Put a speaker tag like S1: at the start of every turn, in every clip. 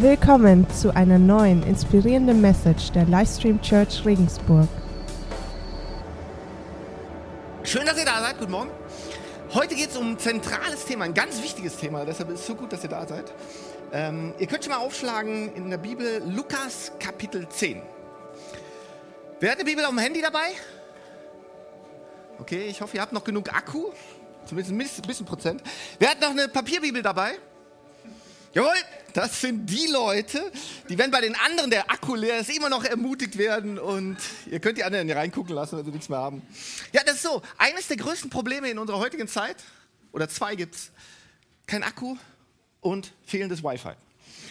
S1: Willkommen zu einer neuen inspirierenden Message der Livestream Church Regensburg.
S2: Schön, dass ihr da seid. Guten Morgen. Heute geht es um ein zentrales Thema, ein ganz wichtiges Thema. Deshalb ist es so gut, dass ihr da seid. Ähm, ihr könnt schon mal aufschlagen in der Bibel Lukas Kapitel 10. Wer hat eine Bibel auf dem Handy dabei? Okay, ich hoffe, ihr habt noch genug Akku. Zumindest ein bisschen Prozent. Wer hat noch eine Papierbibel dabei? Jawohl, das sind die Leute, die, wenn bei den anderen der Akku leer ist, immer noch ermutigt werden und ihr könnt die anderen hier reingucken lassen, wenn sie nichts mehr haben. Ja, das ist so. Eines der größten Probleme in unserer heutigen Zeit, oder zwei gibt es, kein Akku und fehlendes Wi-Fi.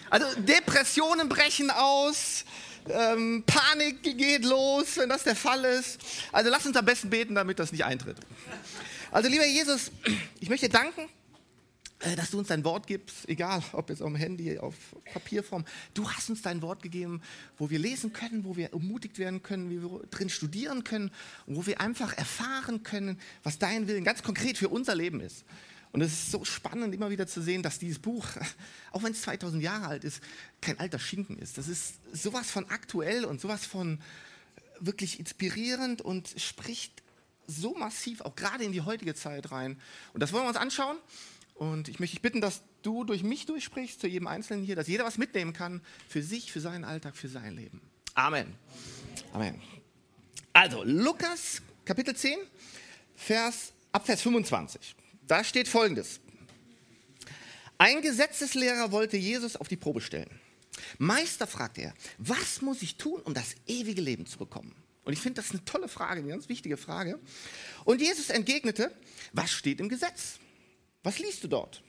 S2: Also Depressionen brechen aus, ähm, Panik geht los, wenn das der Fall ist. Also lasst uns am besten beten, damit das nicht eintritt. Also lieber Jesus, ich möchte danken dass du uns dein Wort gibst, egal ob jetzt auf dem Handy, auf Papierform. Du hast uns dein Wort gegeben, wo wir lesen können, wo wir ermutigt werden können, wie wir drin studieren können und wo wir einfach erfahren können, was dein Willen ganz konkret für unser Leben ist. Und es ist so spannend, immer wieder zu sehen, dass dieses Buch, auch wenn es 2000 Jahre alt ist, kein alter Schinken ist. Das ist sowas von aktuell und sowas von wirklich inspirierend und spricht so massiv auch gerade in die heutige Zeit rein. Und das wollen wir uns anschauen. Und ich möchte dich bitten, dass du durch mich durchsprichst, zu jedem Einzelnen hier, dass jeder was mitnehmen kann für sich, für seinen Alltag, für sein Leben. Amen. Amen. Also, Lukas Kapitel 10, Vers, ab Vers 25. Da steht folgendes. Ein Gesetzeslehrer wollte Jesus auf die Probe stellen. Meister, fragte er, was muss ich tun, um das ewige Leben zu bekommen? Und ich finde das eine tolle Frage, eine ganz wichtige Frage. Und Jesus entgegnete, was steht im Gesetz? Was liest du dort?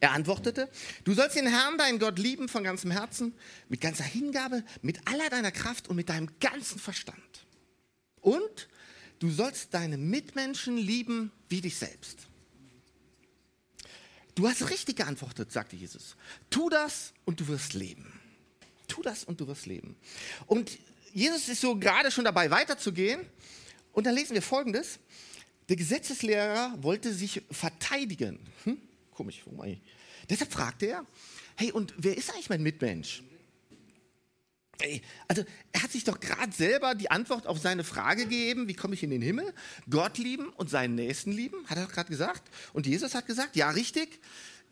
S2: Er antwortete, du sollst den Herrn, deinen Gott, lieben von ganzem Herzen, mit ganzer Hingabe, mit aller deiner Kraft und mit deinem ganzen Verstand. Und du sollst deine Mitmenschen lieben wie dich selbst. Du hast richtig geantwortet, sagte Jesus. Tu das und du wirst leben. Tu das und du wirst leben. Und Jesus ist so gerade schon dabei weiterzugehen. Und dann lesen wir Folgendes. Der Gesetzeslehrer wollte sich verteidigen. Hm? Komisch, warum eigentlich? Deshalb fragte er, hey, und wer ist eigentlich mein Mitmensch? Hey, also er hat sich doch gerade selber die Antwort auf seine Frage gegeben, wie komme ich in den Himmel? Gott lieben und seinen Nächsten lieben, hat er gerade gesagt. Und Jesus hat gesagt, ja richtig,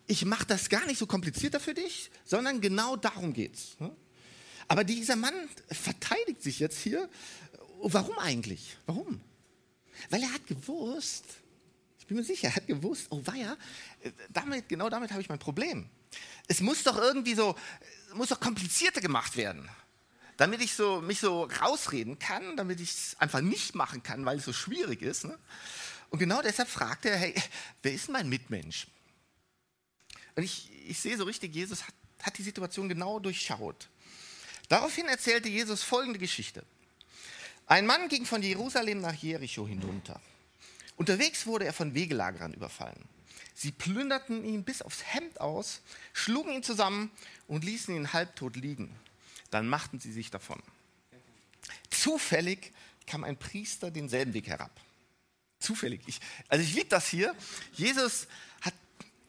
S2: ich mache das gar nicht so komplizierter für dich, sondern genau darum geht's. Hm? Aber dieser Mann verteidigt sich jetzt hier. Warum eigentlich? Warum? Weil er hat gewusst, ich bin mir sicher, er hat gewusst, oh weia, damit, genau damit habe ich mein Problem. Es muss doch irgendwie so, muss doch komplizierter gemacht werden, damit ich so, mich so rausreden kann, damit ich es einfach nicht machen kann, weil es so schwierig ist. Ne? Und genau deshalb fragt er, hey, wer ist mein Mitmensch? Und ich, ich sehe so richtig, Jesus hat, hat die Situation genau durchschaut. Daraufhin erzählte Jesus folgende Geschichte. Ein Mann ging von Jerusalem nach Jericho hinunter. Unterwegs wurde er von Wegelagerern überfallen. Sie plünderten ihn bis aufs Hemd aus, schlugen ihn zusammen und ließen ihn halbtot liegen. Dann machten sie sich davon. Zufällig kam ein Priester denselben Weg herab. Zufällig. Ich, also ich liebe das hier. Jesus hat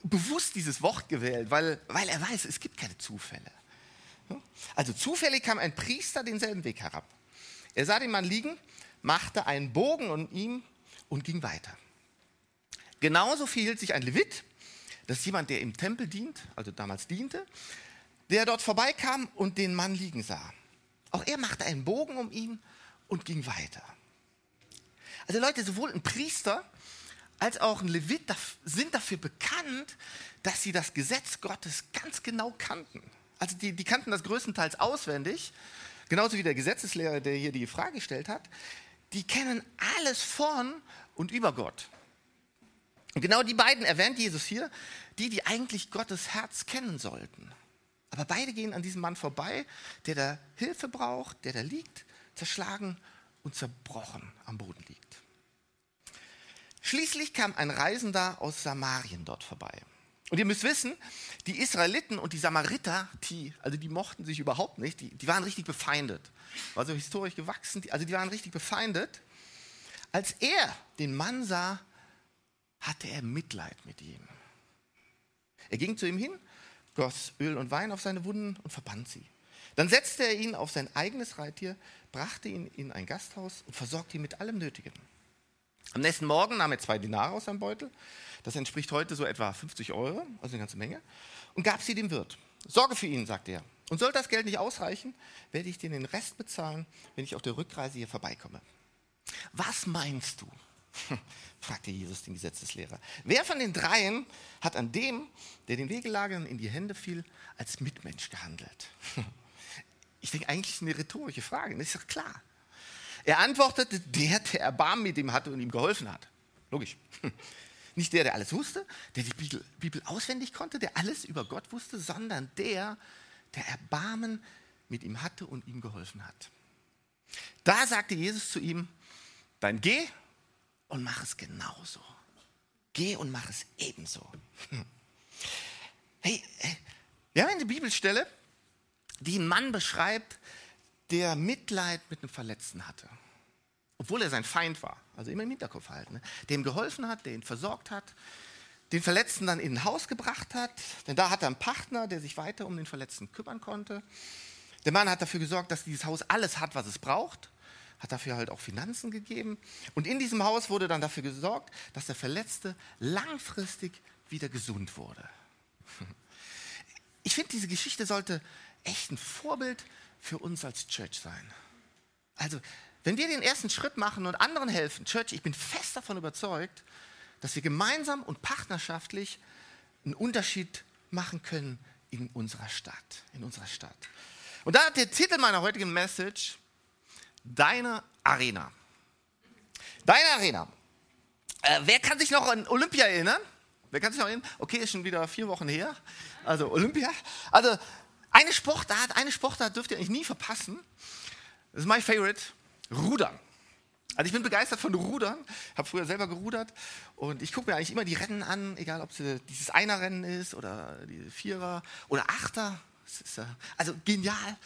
S2: bewusst dieses Wort gewählt, weil, weil er weiß, es gibt keine Zufälle. Also zufällig kam ein Priester denselben Weg herab. Er sah den Mann liegen, machte einen Bogen um ihn und ging weiter. Genauso verhielt sich ein Levit, das ist jemand, der im Tempel dient, also damals diente, der dort vorbeikam und den Mann liegen sah. Auch er machte einen Bogen um ihn und ging weiter. Also Leute, sowohl ein Priester als auch ein Levit sind dafür bekannt, dass sie das Gesetz Gottes ganz genau kannten. Also die, die kannten das größtenteils auswendig genauso wie der Gesetzeslehrer, der hier die Frage gestellt hat, die kennen alles von und über Gott. Und genau die beiden erwähnt Jesus hier, die, die eigentlich Gottes Herz kennen sollten. Aber beide gehen an diesem Mann vorbei, der da Hilfe braucht, der da liegt, zerschlagen und zerbrochen am Boden liegt. Schließlich kam ein Reisender aus Samarien dort vorbei. Und ihr müsst wissen, die Israeliten und die Samariter, die, also die mochten sich überhaupt nicht, die, die waren richtig befeindet. War so historisch gewachsen, also die waren richtig befeindet. Als er den Mann sah, hatte er Mitleid mit ihm. Er ging zu ihm hin, goss Öl und Wein auf seine Wunden und verband sie. Dann setzte er ihn auf sein eigenes Reittier, brachte ihn in ein Gasthaus und versorgte ihn mit allem Nötigen. Am nächsten Morgen nahm er zwei Dinare aus seinem Beutel, das entspricht heute so etwa 50 Euro, also eine ganze Menge, und gab sie dem Wirt. Sorge für ihn, sagte er. Und sollte das Geld nicht ausreichen, werde ich dir den Rest bezahlen, wenn ich auf der Rückreise hier vorbeikomme. Was meinst du? fragte Jesus den Gesetzeslehrer. Wer von den dreien hat an dem, der den Wegelagernden in die Hände fiel, als Mitmensch gehandelt? Ich denke, eigentlich ist eine rhetorische Frage, das ist doch klar. Er antwortete, der, der Erbarmen mit ihm hatte und ihm geholfen hat. Logisch. Nicht der, der alles wusste, der die Bibel, Bibel auswendig konnte, der alles über Gott wusste, sondern der, der Erbarmen mit ihm hatte und ihm geholfen hat. Da sagte Jesus zu ihm, dann geh und mach es genauso. Geh und mach es ebenso. Hey, wir haben eine Bibelstelle, die einen Mann beschreibt, der Mitleid mit einem Verletzten hatte. Obwohl er sein Feind war. Also immer im Hinterkopf halten. Ne? Dem geholfen hat, der ihn versorgt hat, den Verletzten dann in ein Haus gebracht hat. Denn da hat er einen Partner, der sich weiter um den Verletzten kümmern konnte. Der Mann hat dafür gesorgt, dass dieses Haus alles hat, was es braucht. Hat dafür halt auch Finanzen gegeben. Und in diesem Haus wurde dann dafür gesorgt, dass der Verletzte langfristig wieder gesund wurde. Ich finde, diese Geschichte sollte echt ein Vorbild für uns als Church sein. Also, wenn wir den ersten Schritt machen und anderen helfen, Church, ich bin fest davon überzeugt, dass wir gemeinsam und partnerschaftlich einen Unterschied machen können in unserer Stadt, in unserer Stadt. Und da hat der Titel meiner heutigen Message Deine Arena. Deine Arena. Äh, wer kann sich noch an Olympia erinnern? Wer kann sich noch erinnern? Okay, ist schon wieder vier Wochen her. Also Olympia. Also eine Sportart, eine Sportart dürft ihr eigentlich nie verpassen. Das ist my favorite. Rudern. Also ich bin begeistert von Rudern, habe früher selber gerudert und ich gucke mir eigentlich immer die Rennen an, egal ob es dieses Einerrennen ist oder die Vierer oder Achter. Also genial,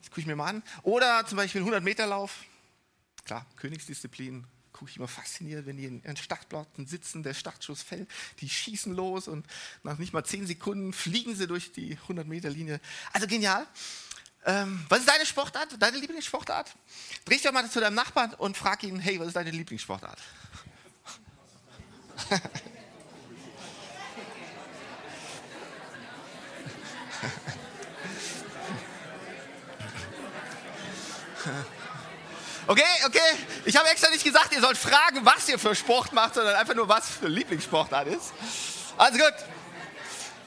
S2: das gucke ich mir mal an. Oder zum Beispiel 100 Meter Lauf, klar, Königsdisziplin, gucke ich immer fasziniert, wenn die in ihren Startplotten sitzen, der Startschuss fällt, die schießen los und nach nicht mal 10 Sekunden fliegen sie durch die 100 Meter Linie. Also genial. Ähm, was ist deine Sportart, deine Lieblingssportart? Dreh dich doch mal zu deinem Nachbarn und frag ihn, hey, was ist deine Lieblingssportart? Okay, okay. Ich habe extra nicht gesagt, ihr sollt fragen, was ihr für Sport macht, sondern einfach nur, was für Lieblingssportart ist. Also gut.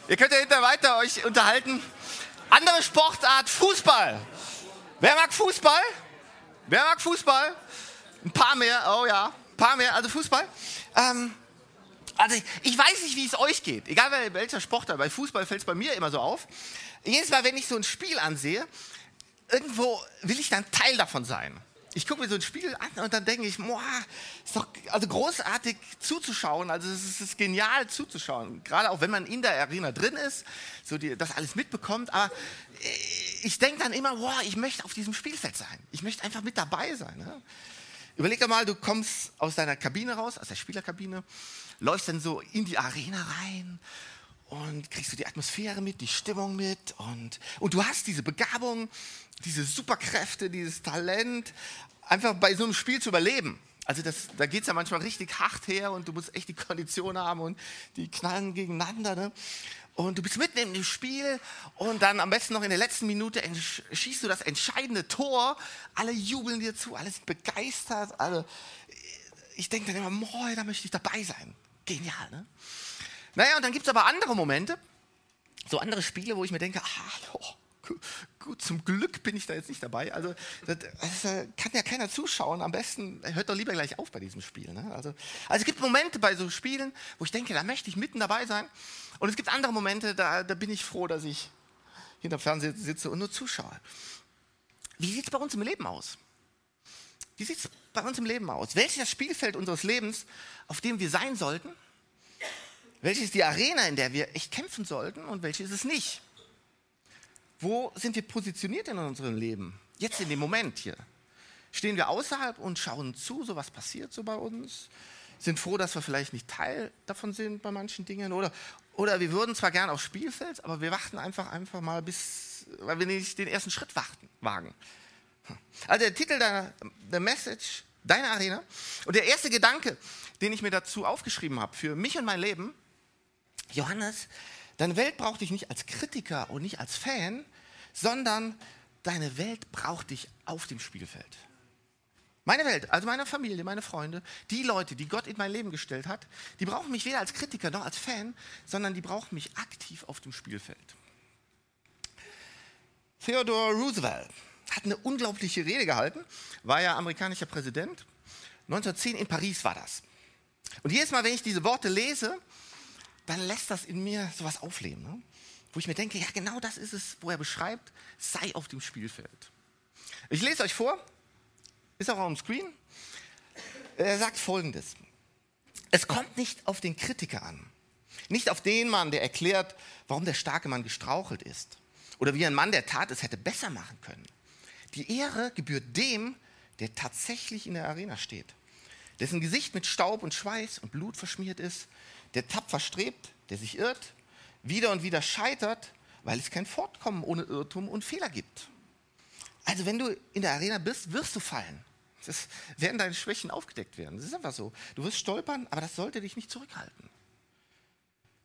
S2: Ihr könnt ja hinterher weiter euch unterhalten. Andere Sportart, Fußball. Wer mag Fußball? Wer mag Fußball? Ein paar mehr, oh ja, ein paar mehr, also Fußball. Ähm, also ich, ich, weiß nicht, wie es euch geht, egal welcher Sportart, bei Fußball fällt es bei mir immer so auf. Jedes Mal, wenn ich so ein Spiel ansehe, irgendwo will ich dann Teil davon sein ich gucke mir so ein Spiel an und dann denke ich, boah, ist doch also großartig zuzuschauen. Also es ist, ist genial zuzuschauen. Gerade auch wenn man in der Arena drin ist, so die, das alles mitbekommt. Aber äh, ich denke dann immer, boah, ich möchte auf diesem Spielfeld sein. Ich möchte einfach mit dabei sein. Ne? Überleg dir mal, du kommst aus deiner Kabine raus, aus der Spielerkabine, läufst dann so in die Arena rein und kriegst du die Atmosphäre mit, die Stimmung mit und, und du hast diese Begabung, diese Superkräfte, dieses Talent, einfach bei so einem Spiel zu überleben. Also das, da geht es ja manchmal richtig hart her und du musst echt die Kondition haben und die knallen gegeneinander. Ne? Und du bist mitten dem Spiel und dann am besten noch in der letzten Minute schießt du das entscheidende Tor. Alle jubeln dir zu, alle sind begeistert. Alle, ich denke dann immer, moi, da möchte ich dabei sein. Genial, ne? Naja, und dann gibt es aber andere Momente, so andere Spiele, wo ich mir denke, ah, oh, gut, zum Glück bin ich da jetzt nicht dabei. Also das, das, äh, kann ja keiner zuschauen. Am besten hört doch lieber gleich auf bei diesem Spiel. Ne? Also, also es gibt Momente bei so Spielen, wo ich denke, da möchte ich mitten dabei sein. Und es gibt andere Momente, da, da bin ich froh, dass ich hinterm Fernseher sitze und nur zuschaue. Wie sieht es bei uns im Leben aus? Wie sieht es bei uns im Leben aus? Welches Spielfeld unseres Lebens, auf dem wir sein sollten? Welche ist die Arena, in der wir echt kämpfen sollten und welche ist es nicht? Wo sind wir positioniert in unserem Leben? Jetzt in dem Moment hier. Stehen wir außerhalb und schauen zu, so was passiert so bei uns? Sind froh, dass wir vielleicht nicht Teil davon sind bei manchen Dingen? Oder, Oder wir würden zwar gern aufs Spielfeld, aber wir warten einfach, einfach mal bis, weil wir nicht den ersten Schritt warten, wagen. Also der Titel der, der Message, deine Arena. Und der erste Gedanke, den ich mir dazu aufgeschrieben habe, für mich und mein Leben, Johannes, deine Welt braucht dich nicht als Kritiker und nicht als Fan, sondern deine Welt braucht dich auf dem Spielfeld. Meine Welt, also meine Familie, meine Freunde, die Leute, die Gott in mein Leben gestellt hat, die brauchen mich weder als Kritiker noch als Fan, sondern die brauchen mich aktiv auf dem Spielfeld. Theodore Roosevelt hat eine unglaubliche Rede gehalten, war ja amerikanischer Präsident. 1910 in Paris war das. Und jedes Mal, wenn ich diese Worte lese, dann lässt das in mir sowas aufleben. Ne? Wo ich mir denke, ja genau das ist es, wo er beschreibt, sei auf dem Spielfeld. Ich lese euch vor, ist auch auf dem Screen. Er sagt folgendes. Es kommt nicht auf den Kritiker an. Nicht auf den Mann, der erklärt, warum der starke Mann gestrauchelt ist. Oder wie ein Mann, der tat es hätte besser machen können. Die Ehre gebührt dem, der tatsächlich in der Arena steht. Dessen Gesicht mit Staub und Schweiß und Blut verschmiert ist. Der tapfer strebt, der sich irrt, wieder und wieder scheitert, weil es kein Fortkommen ohne Irrtum und Fehler gibt. Also wenn du in der Arena bist, wirst du fallen. Das werden deine Schwächen aufgedeckt werden. Das ist einfach so. Du wirst stolpern, aber das sollte dich nicht zurückhalten.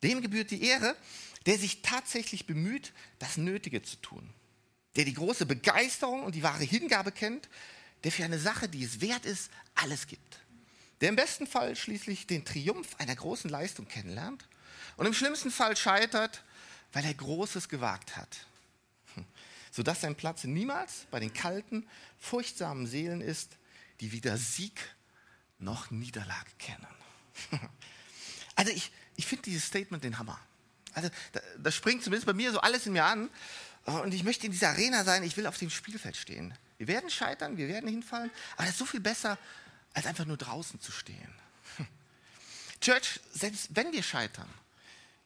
S2: Dem gebührt die Ehre, der sich tatsächlich bemüht, das Nötige zu tun. Der die große Begeisterung und die wahre Hingabe kennt, der für eine Sache, die es wert ist, alles gibt. Der im besten Fall schließlich den Triumph einer großen Leistung kennenlernt und im schlimmsten Fall scheitert, weil er Großes gewagt hat. Sodass sein Platz niemals bei den kalten, furchtsamen Seelen ist, die weder Sieg noch Niederlage kennen. Also ich, ich finde dieses Statement den Hammer. Also da, das springt zumindest bei mir so alles in mir an. Und ich möchte in dieser Arena sein, ich will auf dem Spielfeld stehen. Wir werden scheitern, wir werden hinfallen, aber das ist so viel besser, als einfach nur draußen zu stehen. Church, selbst wenn wir scheitern,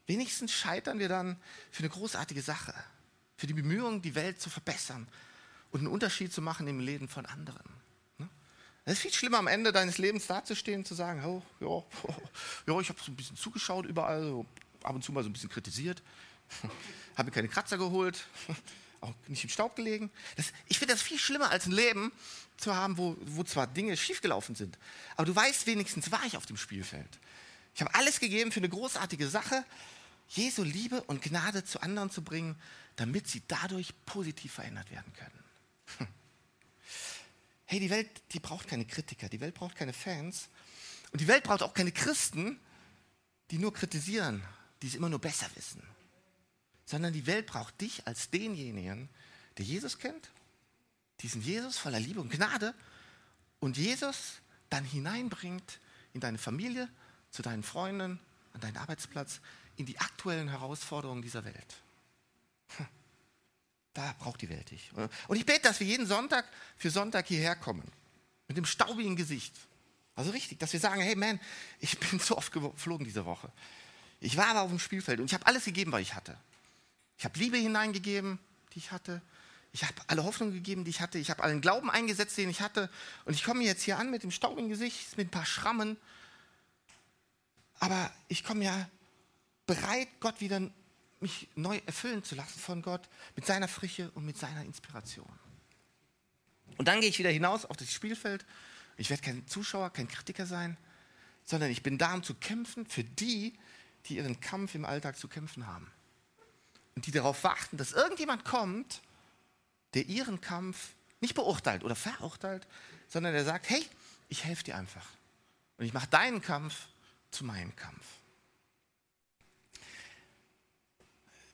S2: wenigstens scheitern wir dann für eine großartige Sache, für die Bemühungen, die Welt zu verbessern und einen Unterschied zu machen im Leben von anderen. Es ist viel schlimmer, am Ende deines Lebens dazustehen und zu sagen, oh, ja, ja, ich habe so ein bisschen zugeschaut überall, so ab und zu mal so ein bisschen kritisiert, habe mir keine Kratzer geholt, auch nicht im Staub gelegen. Das, ich finde das viel schlimmer, als ein Leben zu haben, wo, wo zwar Dinge schiefgelaufen sind, aber du weißt wenigstens, war ich auf dem Spielfeld. Ich habe alles gegeben für eine großartige Sache, Jesu Liebe und Gnade zu anderen zu bringen, damit sie dadurch positiv verändert werden können. Hey, die Welt, die braucht keine Kritiker, die Welt braucht keine Fans und die Welt braucht auch keine Christen, die nur kritisieren, die es immer nur besser wissen, sondern die Welt braucht dich als denjenigen, der Jesus kennt, diesen Jesus voller Liebe und Gnade und Jesus dann hineinbringt in deine Familie, zu deinen Freunden, an deinen Arbeitsplatz, in die aktuellen Herausforderungen dieser Welt. Da braucht die Welt dich. Und ich bete, dass wir jeden Sonntag für Sonntag hierher kommen. Mit dem staubigen Gesicht. Also richtig, dass wir sagen, hey man, ich bin so oft geflogen diese Woche. Ich war aber auf dem Spielfeld und ich habe alles gegeben, was ich hatte. Ich habe Liebe hineingegeben, die ich hatte. Ich habe alle Hoffnung gegeben, die ich hatte. Ich habe allen Glauben eingesetzt, den ich hatte. Und ich komme jetzt hier an mit dem staubigen Gesicht, mit ein paar Schrammen. Aber ich komme ja bereit, Gott wieder mich neu erfüllen zu lassen von Gott mit seiner Frische und mit seiner Inspiration. Und dann gehe ich wieder hinaus auf das Spielfeld. Ich werde kein Zuschauer, kein Kritiker sein, sondern ich bin da, um zu kämpfen für die, die ihren Kampf im Alltag zu kämpfen haben. Und die darauf warten, dass irgendjemand kommt, der ihren Kampf nicht beurteilt oder verurteilt, sondern der sagt, hey, ich helfe dir einfach. Und ich mache deinen Kampf zu meinem Kampf.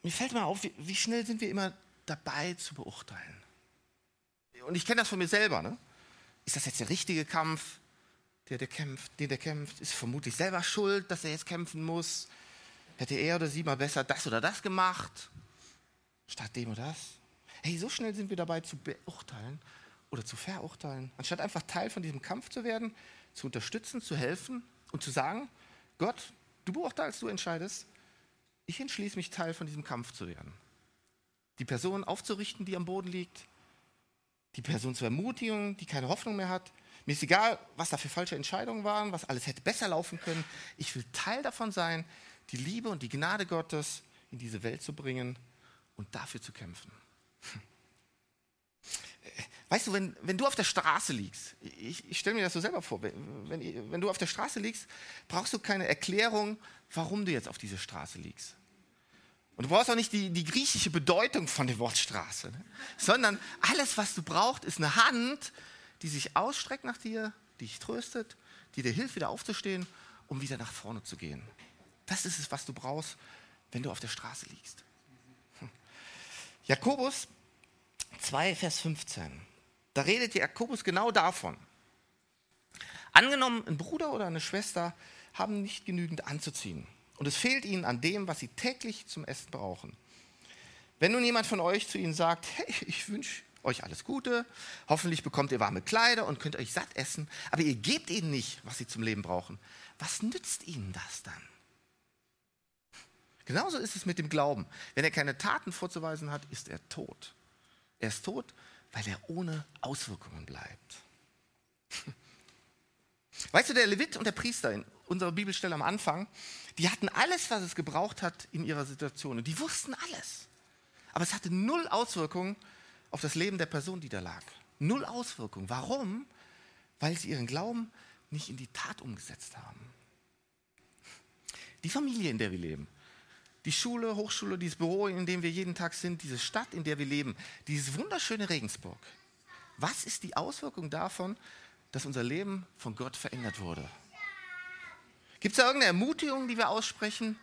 S2: mir fällt mal auf, wie, schnell sind wir immer dabei zu beurteilen. Und ich kenne das von mir selber. Ne? Ist das jetzt der richtige Kampf, der, der kämpft, den der kämpft? Ist vermutlich selber schuld, dass er jetzt kämpfen muss? Hätte er oder sie mal besser das oder das gemacht, statt dem oder das? Hey, so schnell sind wir dabei zu beurteilen oder zu verurteilen, anstatt einfach Teil von diesem Kampf zu werden, zu unterstützen, zu helfen und zu sagen, Gott, du beurteilst, du entscheidest, ich entschließe mich, Teil von diesem Kampf zu werden. Die Person aufzurichten, die am Boden liegt, die Person zu ermutigen, die keine Hoffnung mehr hat. Mir ist egal, was da für falsche Entscheidungen waren, was alles hätte besser laufen können. Ich will Teil davon sein, die Liebe und die Gnade Gottes in diese Welt zu bringen und dafür zu kämpfen. Weißt du, wenn, wenn du auf der Straße liegst, ich, ich stelle mir das so selber vor, wenn, wenn, du auf der Straße liegst, brauchst du keine Erklärung, warum du jetzt auf dieser Straße liegst. Und du brauchst auch nicht die, die griechische Bedeutung von dem Wort Straße, ne? sondern alles, was du brauchst, ist eine Hand, die sich ausstreckt nach dir, die dich tröstet, die dir hilft, wieder aufzustehen, um wieder nach vorne zu gehen. Das ist es, was du brauchst, wenn du auf der Straße liegst. Hm. Jakobus 2, Vers 15. Da redet Jakobus genau davon. Angenommen, ein Bruder oder eine Schwester haben nicht genügend anzuziehen und es fehlt ihnen an dem, was sie täglich zum Essen brauchen. Wenn nun jemand von euch zu ihnen sagt, hey, ich wünsche euch alles Gute, hoffentlich bekommt ihr warme Kleider und könnt euch satt essen, aber ihr gebt ihnen nicht, was sie zum Leben brauchen, was nützt ihnen das dann? Genauso ist es mit dem Glauben. Wenn er keine Taten vorzuweisen hat, ist er tot. Er ist tot, weil er ohne Auswirkungen bleibt. Weißt du, der Levit und der Priester in unserer Bibelstelle am Anfang, die hatten alles, was es gebraucht hat in ihrer Situation. Und die wussten alles. Aber es hatte null Auswirkungen auf das Leben der Person, die da lag. Null Auswirkungen. Warum? Weil sie ihren Glauben nicht in die Tat umgesetzt haben. Die Familie, in der wir leben, die Schule, Hochschule, dieses Büro, in dem wir jeden Tag sind, diese Stadt, in der wir leben, dieses wunderschöne Regensburg. Was ist die Auswirkung davon, dass unser Leben von Gott verändert wurde? Gibt es da irgendeine Ermutigung, die wir aussprechen?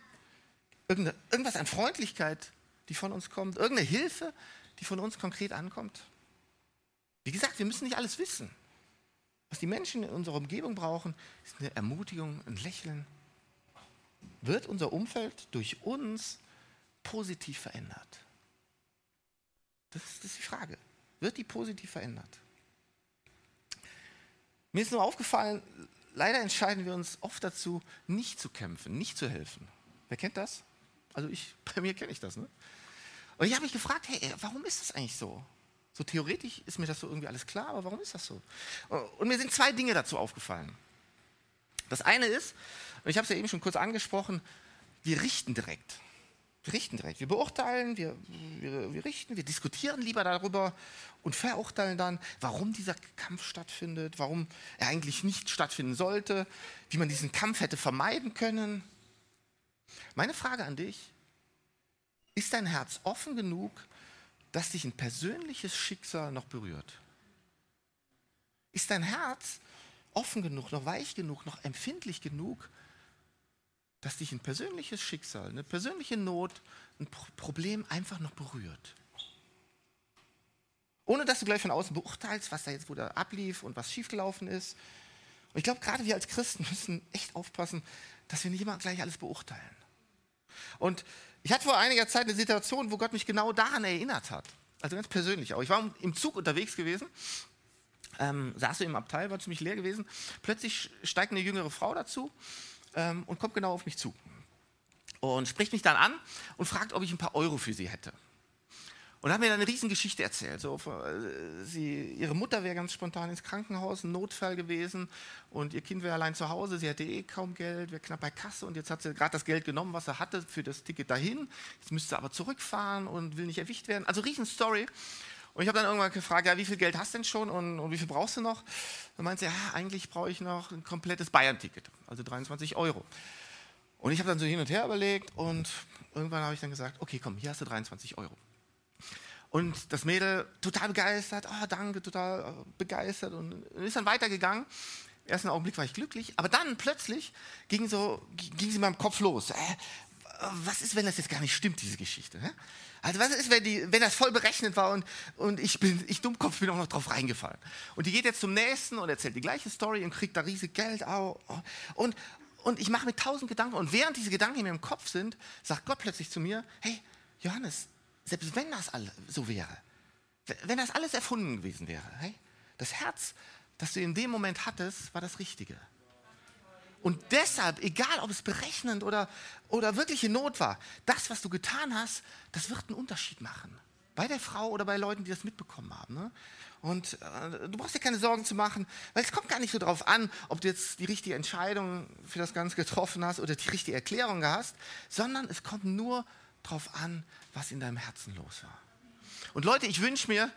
S2: Irgendwas an Freundlichkeit, die von uns kommt? Irgendeine Hilfe, die von uns konkret ankommt? Wie gesagt, wir müssen nicht alles wissen. Was die Menschen in unserer Umgebung brauchen, ist eine Ermutigung, ein Lächeln, wird unser Umfeld durch uns positiv verändert? Das ist, das ist die Frage. Wird die positiv verändert? Mir ist nur aufgefallen, leider entscheiden wir uns oft dazu, nicht zu kämpfen, nicht zu helfen. Wer kennt das? Also ich, bei mir kenne ich das. Ne? Und ich habe mich gefragt, hey, warum ist das eigentlich so? So theoretisch ist mir das so irgendwie alles klar, aber warum ist das so? Und mir sind zwei Dinge dazu aufgefallen. Das eine ist, und ich habe es ja eben schon kurz angesprochen, wir richten direkt. Wir richten direkt. Wir beurteilen, wir, wir, wir richten, wir diskutieren lieber darüber und verurteilen dann, warum dieser Kampf stattfindet, warum er eigentlich nicht stattfinden sollte, wie man diesen Kampf hätte vermeiden können. Meine Frage an dich, ist dein Herz offen genug, dass dich ein persönliches Schicksal noch berührt? Ist dein Herz offen genug, noch weich genug, noch empfindlich genug, dass dich ein persönliches Schicksal, eine persönliche Not, ein Problem einfach noch berührt. Ohne dass du gleich von außen beurteilst, was da jetzt wo da ablief und was schiefgelaufen ist. Und ich glaube, gerade wir als Christen müssen echt aufpassen, dass wir nicht immer gleich alles beurteilen. Und ich hatte vor einiger Zeit eine Situation, wo Gott mich genau daran erinnert hat. Also ganz persönlich auch. Ich war im Zug unterwegs gewesen, ähm, saß so im Abteil, war ziemlich leer gewesen. Plötzlich steigt eine jüngere Frau dazu ähm, und kommt genau auf mich zu. Und spricht mich dann an und fragt, ob ich ein paar Euro für sie hätte. Und hat mir dann eine Riesengeschichte erzählt. So, äh, sie, ihre Mutter wäre ganz spontan ins Krankenhaus, ein Notfall gewesen und ihr Kind wäre allein zu Hause. Sie hätte eh kaum Geld, wäre knapp bei Kasse und jetzt hat sie gerade das Geld genommen, was sie hatte für das Ticket dahin. Jetzt müsste sie aber zurückfahren und will nicht erwischt werden. Also Riesenstory. Und ich habe dann irgendwann gefragt, ja, wie viel Geld hast du denn schon und, und wie viel brauchst du noch? Dann meinte sie, ja, eigentlich brauche ich noch ein komplettes Bayern-Ticket, also 23 Euro. Und ich habe dann so hin und her überlegt und irgendwann habe ich dann gesagt, okay, komm, hier hast du 23 Euro. Und das Mädel total begeistert, oh, danke, total äh, begeistert und ist dann weitergegangen. Im ersten Augenblick war ich glücklich, aber dann plötzlich ging, so, ging sie in meinem Kopf los. Äh, was ist, wenn das jetzt gar nicht stimmt, diese Geschichte? Hä? Also was ist, wenn, die, wenn das voll berechnet war und, und ich, bin, ich Dummkopf bin auch noch drauf reingefallen. Und die geht jetzt zum nächsten und erzählt die gleiche Story und kriegt da riesig Geld. Und, und ich mache mir tausend Gedanken und während diese Gedanken in meinem Kopf sind, sagt Gott plötzlich zu mir, hey Johannes, selbst wenn das alles so wäre, wenn das alles erfunden gewesen wäre, hey, das Herz, das du in dem Moment hattest, war das Richtige. Und deshalb, egal ob es berechnend oder, oder wirkliche Not war, das, was du getan hast, das wird einen Unterschied machen. Bei der Frau oder bei Leuten, die das mitbekommen haben. Ne? Und äh, du brauchst dir keine Sorgen zu machen, weil es kommt gar nicht so darauf an, ob du jetzt die richtige Entscheidung für das Ganze getroffen hast oder die richtige Erklärung hast, sondern es kommt nur darauf an, was in deinem Herzen los war. Und Leute, ich wünsche mir,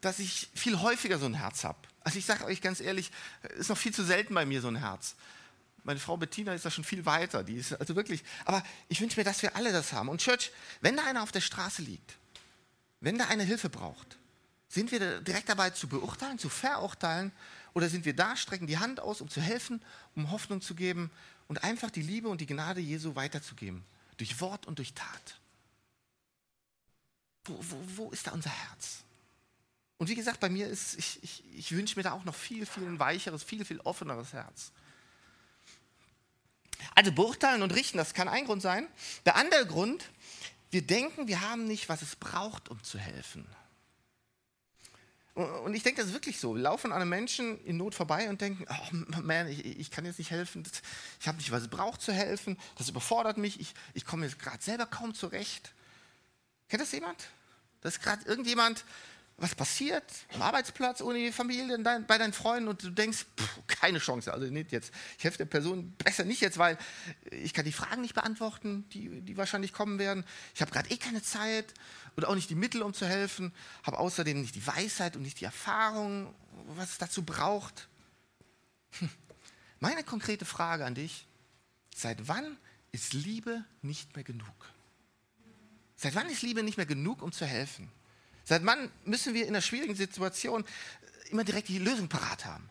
S2: dass ich viel häufiger so ein Herz habe. Also ich sage euch ganz ehrlich, ist noch viel zu selten bei mir so ein Herz. Meine Frau Bettina ist da schon viel weiter. Die ist also wirklich. Aber ich wünsche mir, dass wir alle das haben. Und Church, wenn da einer auf der Straße liegt, wenn da eine Hilfe braucht, sind wir direkt dabei zu beurteilen, zu verurteilen oder sind wir da, strecken die Hand aus, um zu helfen, um Hoffnung zu geben und einfach die Liebe und die Gnade Jesu weiterzugeben, durch Wort und durch Tat? Wo, wo, wo ist da unser Herz? Und wie gesagt, bei mir ist, ich, ich, ich wünsche mir da auch noch viel, viel ein weicheres, viel, viel offeneres Herz. Also beurteilen und richten, das kann ein Grund sein. Der andere Grund, wir denken, wir haben nicht, was es braucht, um zu helfen. Und ich denke, das ist wirklich so. Wir laufen an einem Menschen in Not vorbei und denken, oh man, ich, ich kann jetzt nicht helfen, ich habe nicht, was es braucht zu helfen, das überfordert mich, ich, ich komme jetzt gerade selber kaum zurecht. Kennt das jemand? Das ist gerade irgendjemand, was passiert am Arbeitsplatz, ohne die Familie, dein, bei deinen Freunden und du denkst, pff, keine Chance, also nicht jetzt. Ich helfe der Person besser nicht jetzt, weil ich kann die Fragen nicht beantworten, die, die wahrscheinlich kommen werden. Ich habe gerade eh keine Zeit und auch nicht die Mittel, um zu helfen, habe außerdem nicht die Weisheit und nicht die Erfahrung, was es dazu braucht. Hm. Meine konkrete Frage an dich, seit wann ist Liebe nicht mehr genug? Seit wann ist Liebe nicht mehr genug, um zu helfen? Seit wann müssen wir in einer schwierigen Situation immer direkt die Lösung parat haben?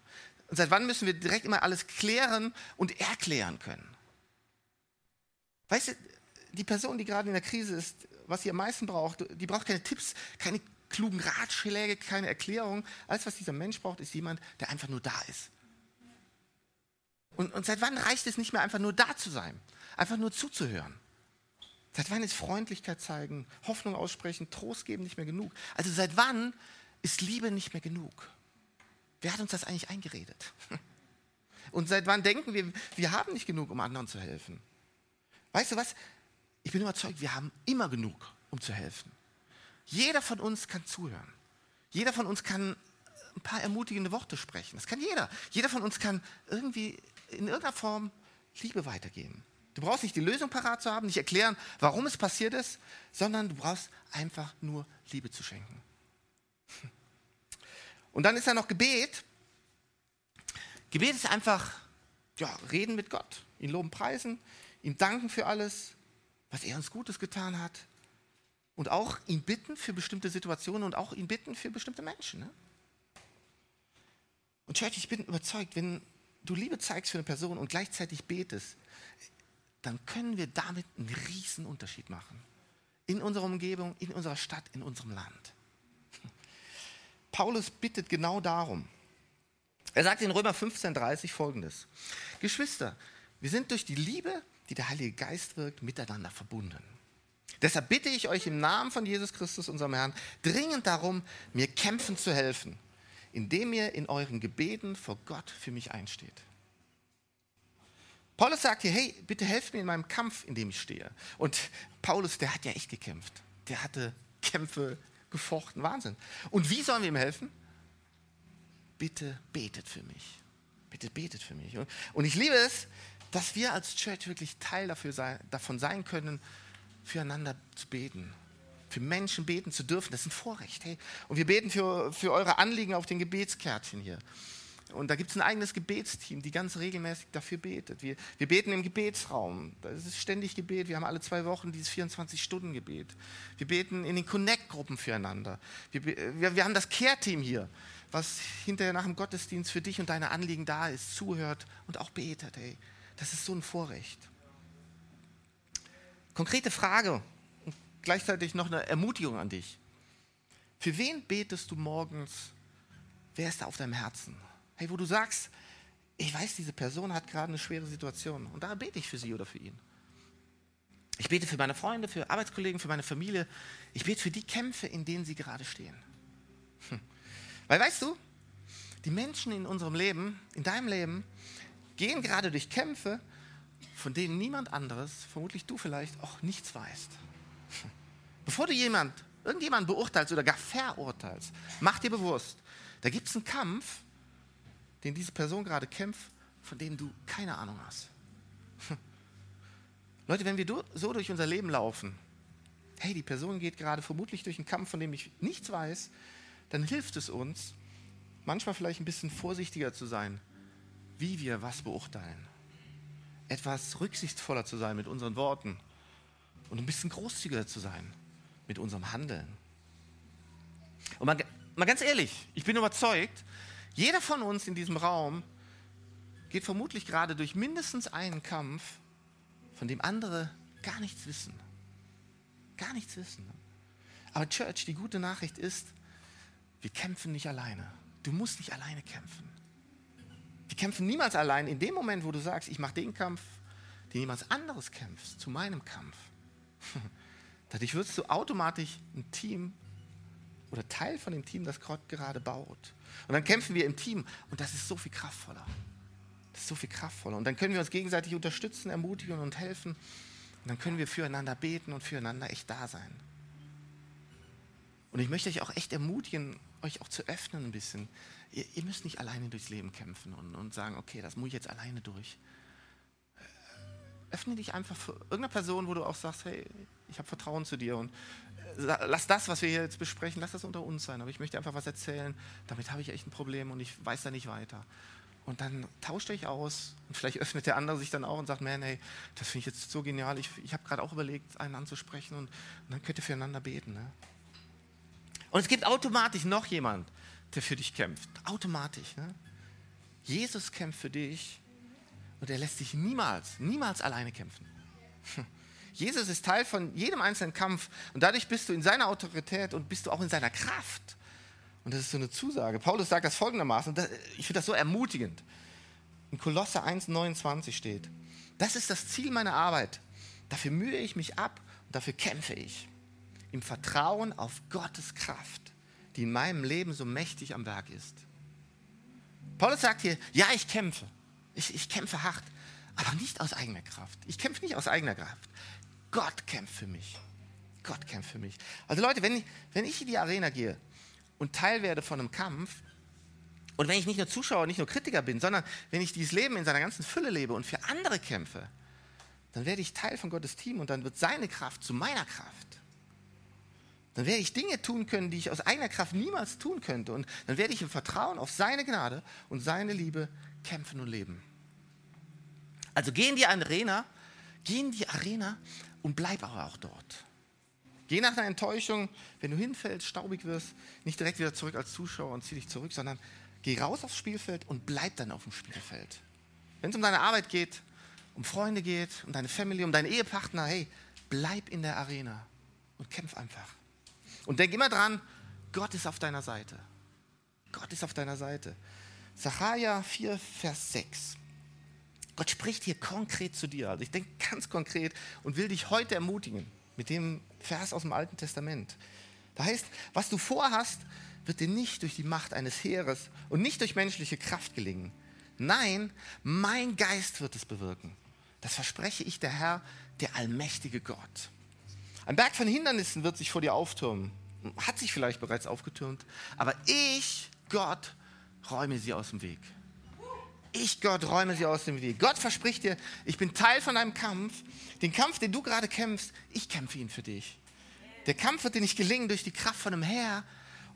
S2: Und seit wann müssen wir direkt immer alles klären und erklären können? Weißt du, die Person, die gerade in der Krise ist, was sie am meisten braucht, die braucht keine Tipps, keine klugen Ratschläge, keine Erklärung. Alles, was dieser Mensch braucht, ist jemand, der einfach nur da ist. Und, und seit wann reicht es nicht mehr, einfach nur da zu sein? Einfach nur zuzuhören? Seit wann ist Freundlichkeit zeigen, Hoffnung aussprechen, Trost geben nicht mehr genug? Also seit wann ist Liebe nicht mehr genug? Wer hat uns das eigentlich eingeredet? Und seit wann denken wir, wir haben nicht genug, um anderen zu helfen? Weißt du was? Ich bin überzeugt, wir haben immer genug, um zu helfen. Jeder von uns kann zuhören. Jeder von uns kann ein paar ermutigende Worte sprechen. Das kann jeder. Jeder von uns kann irgendwie in irgendeiner Form Liebe weitergeben. Du brauchst nicht die Lösung parat zu haben, nicht erklären, warum es passiert ist, sondern du brauchst einfach nur Liebe zu schenken. Und dann ist da noch Gebet. Gebet ist einfach ja, reden mit Gott, ihn loben, preisen, ihm danken für alles, was er uns Gutes getan hat. Und auch ihn bitten für bestimmte Situationen und auch ihn bitten für bestimmte Menschen. Ne? Und Church, ich bin überzeugt, wenn du Liebe zeigst für eine Person und gleichzeitig betest, dann können wir damit einen riesen Unterschied machen. In unserer Umgebung, in unserer Stadt, in unserem Land. Paulus bittet genau darum. Er sagt in Römer 15,30 folgendes: Geschwister, wir sind durch die Liebe, die der Heilige Geist wirkt, miteinander verbunden. Deshalb bitte ich euch im Namen von Jesus Christus, unserem Herrn, dringend darum, mir kämpfen zu helfen, indem ihr in euren Gebeten vor Gott für mich einsteht. Paulus sagt hier, hey, bitte helft mir in meinem Kampf, in dem ich stehe. Und Paulus, der hat ja echt gekämpft. Der hatte Kämpfe gefochten, Wahnsinn. Und wie sollen wir ihm helfen? Bitte betet für mich. Bitte betet für mich. Und ich liebe es, dass wir als Church wirklich Teil dafür sein, davon sein können, füreinander zu beten. Für Menschen beten zu dürfen, das ist ein Vorrecht. Hey. Und wir beten für, für eure Anliegen auf den Gebetskärtchen hier. Und da gibt es ein eigenes Gebetsteam, die ganz regelmäßig dafür betet. Wir, wir beten im Gebetsraum. Das ist ständig Gebet. Wir haben alle zwei Wochen dieses 24-Stunden-Gebet. Wir beten in den Connect-Gruppen füreinander. Wir, wir, wir haben das Care-Team hier, was hinterher nach dem Gottesdienst für dich und deine Anliegen da ist, zuhört und auch betet. Hey, das ist so ein Vorrecht. Konkrete Frage und gleichzeitig noch eine Ermutigung an dich. Für wen betest du morgens? Wer ist da auf deinem Herzen? Hey, wo du sagst, ich weiß, diese Person hat gerade eine schwere Situation und da bete ich für sie oder für ihn. Ich bete für meine Freunde, für Arbeitskollegen, für meine Familie. Ich bete für die Kämpfe, in denen sie gerade stehen. Hm. Weil weißt du, die Menschen in unserem Leben, in deinem Leben, gehen gerade durch Kämpfe, von denen niemand anderes, vermutlich du vielleicht, auch nichts weißt. Hm. Bevor du jemand irgendjemanden beurteilst oder gar verurteilst, mach dir bewusst, da gibt es einen Kampf, den diese Person gerade kämpft, von dem du keine Ahnung hast. Leute, wenn wir so durch unser Leben laufen, hey, die Person geht gerade vermutlich durch einen Kampf, von dem ich nichts weiß, dann hilft es uns, manchmal vielleicht ein bisschen vorsichtiger zu sein, wie wir was beurteilen. Etwas rücksichtsvoller zu sein mit unseren Worten und ein bisschen großzügiger zu sein mit unserem Handeln. Und mal, mal ganz ehrlich, ich bin überzeugt, jeder von uns in diesem Raum geht vermutlich gerade durch mindestens einen Kampf, von dem andere gar nichts wissen. Gar nichts wissen. Aber Church, die gute Nachricht ist, wir kämpfen nicht alleine. Du musst nicht alleine kämpfen. Wir kämpfen niemals allein in dem Moment, wo du sagst, ich mache den Kampf, den jemand anderes kämpft, zu meinem Kampf. Dadurch wirst du automatisch ein Team oder Teil von dem Team, das Gott gerade baut. Und dann kämpfen wir im Team und das ist so viel kraftvoller. Das ist so viel kraftvoller. Und dann können wir uns gegenseitig unterstützen, ermutigen und helfen. Und dann können wir füreinander beten und füreinander echt da sein. Und ich möchte euch auch echt ermutigen, euch auch zu öffnen ein bisschen. Ihr, ihr müsst nicht alleine durchs Leben kämpfen und, und sagen, okay, das muss ich jetzt alleine durch. Öffne dich einfach für irgendeine Person, wo du auch sagst, hey, ich habe Vertrauen zu dir und lass das, was wir hier jetzt besprechen, lass das unter uns sein. Aber ich möchte einfach was erzählen, damit habe ich echt ein Problem und ich weiß da nicht weiter. Und dann tauscht euch aus und vielleicht öffnet der andere sich dann auch und sagt, man, hey, das finde ich jetzt so genial. Ich, ich habe gerade auch überlegt, einen anzusprechen und, und, dann könnt ihr füreinander beten. Ne? Und es gibt automatisch noch jemand, der für dich kämpft. Automatisch. Ne? Jesus kämpft für dich und er lässt dich niemals, niemals alleine kämpfen. Jesus ist Teil von jedem einzelnen Kampf und dadurch bist du in seiner Autorität und bist du auch in seiner Kraft. Und das ist so eine Zusage. Paulus sagt das folgendermaßen, und ich finde das so ermutigend. In Kolosse 1,29 steht, das ist das Ziel meiner Arbeit. Dafür mühe ich mich ab und dafür kämpfe ich. Im Vertrauen auf Gottes Kraft, die in meinem Leben so mächtig am Werk ist. Paulus sagt hier, ja, ich kämpfe. Ich, ich kämpfe hart, aber nicht aus eigener Kraft. Ich kämpfe nicht aus eigener Kraft. Gott kämpft für mich. Gott kämpft für mich. Also Leute, wenn ich, wenn ich in die Arena gehe und Teil werde von einem Kampf, und wenn ich nicht nur Zuschauer, nicht nur Kritiker bin, sondern wenn ich dieses Leben in seiner ganzen Fülle lebe und für andere kämpfe, dann werde ich Teil von Gottes Team und dann wird seine Kraft zu meiner Kraft. Dann werde ich Dinge tun können, die ich aus eigener Kraft niemals tun könnte. Und dann werde ich im Vertrauen auf seine Gnade und seine Liebe kämpfen und leben. Also geh in die Arena, geh in die Arena und bleib aber auch dort. Geh nach einer Enttäuschung, wenn du hinfällst, staubig wirst, nicht direkt wieder zurück als Zuschauer und zieh dich zurück, sondern geh raus aufs Spielfeld und bleib dann auf dem Spielfeld. Wenn es um deine Arbeit geht, um Freunde geht, um deine Familie, um deinen Ehepartner, hey, bleib in der Arena und kämpf einfach. Und denk immer dran, Gott ist auf deiner Seite. Gott ist auf deiner Seite. Sacharja 4, Vers 6. Gott spricht hier konkret zu dir. Also ich denke ganz konkret und will dich heute ermutigen mit dem Vers aus dem Alten Testament. Da heißt, was du vorhast, wird dir nicht durch die Macht eines Heeres und nicht durch menschliche Kraft gelingen. Nein, mein Geist wird es bewirken. Das verspreche ich der Herr, der allmächtige Gott. Ein Berg von Hindernissen wird sich vor dir auftürmen. Hat sich vielleicht bereits aufgetürmt. Aber ich, Gott, räume sie aus dem Weg. Ich, Gott, räume sie aus dem Weg. Gott verspricht dir, ich bin Teil von deinem Kampf. Den Kampf, den du gerade kämpfst, ich kämpfe ihn für dich. Der Kampf wird dir nicht gelingen durch die Kraft von einem Herr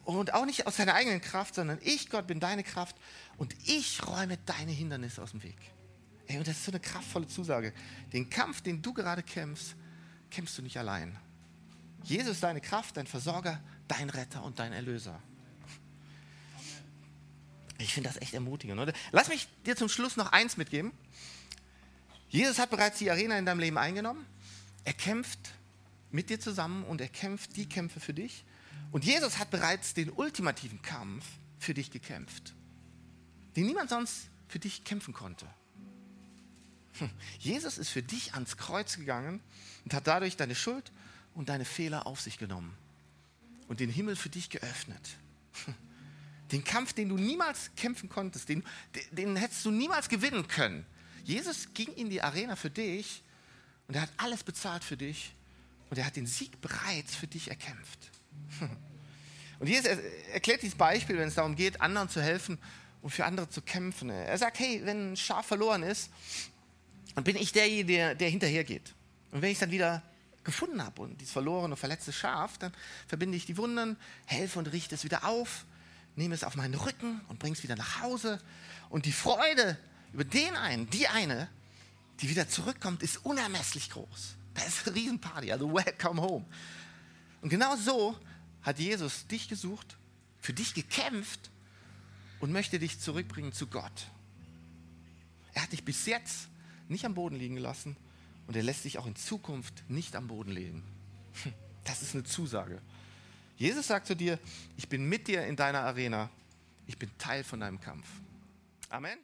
S2: und auch nicht aus deiner eigenen Kraft, sondern ich, Gott, bin deine Kraft und ich räume deine Hindernisse aus dem Weg. Ey, und das ist so eine kraftvolle Zusage. Den Kampf, den du gerade kämpfst, kämpfst du nicht allein. Jesus ist deine Kraft, dein Versorger, dein Retter und dein Erlöser. Ich finde das echt ermutigend. Oder? Lass mich dir zum Schluss noch eins mitgeben. Jesus hat bereits die Arena in deinem Leben eingenommen. Er kämpft mit dir zusammen und er kämpft die Kämpfe für dich. Und Jesus hat bereits den ultimativen Kampf für dich gekämpft, den niemand sonst für dich kämpfen konnte. Hm. Jesus ist für dich ans Kreuz gegangen und hat dadurch deine Schuld und deine Fehler auf sich genommen und den Himmel für dich geöffnet. Den Kampf, den du niemals kämpfen konntest, den, den hättest du niemals gewinnen können. Jesus ging in die Arena für dich und er hat alles bezahlt für dich und er hat den Sieg bereits für dich erkämpft. Und Jesus erklärt dieses Beispiel, wenn es darum geht, anderen zu helfen und für andere zu kämpfen. Er sagt, hey, wenn ein Schaf verloren ist, dann bin ich derjenige, der, der hinterhergeht. Und wenn ich es dann wieder gefunden habe und dieses verlorene, verletzte Schaf, dann verbinde ich die Wunden, helfe und richte es wieder auf, nehme es auf meinen Rücken und bringe es wieder nach Hause. Und die Freude über den einen, die eine, die wieder zurückkommt, ist unermesslich groß. Da ist eine Riesenparty, also welcome home. Und genau so hat Jesus dich gesucht, für dich gekämpft und möchte dich zurückbringen zu Gott. Er hat dich bis jetzt nicht am Boden liegen lassen und er lässt dich auch in Zukunft nicht am Boden legen. Das ist eine Zusage. Jesus sagt zu dir, ich bin mit dir in deiner Arena, ich bin Teil von deinem Kampf. Amen.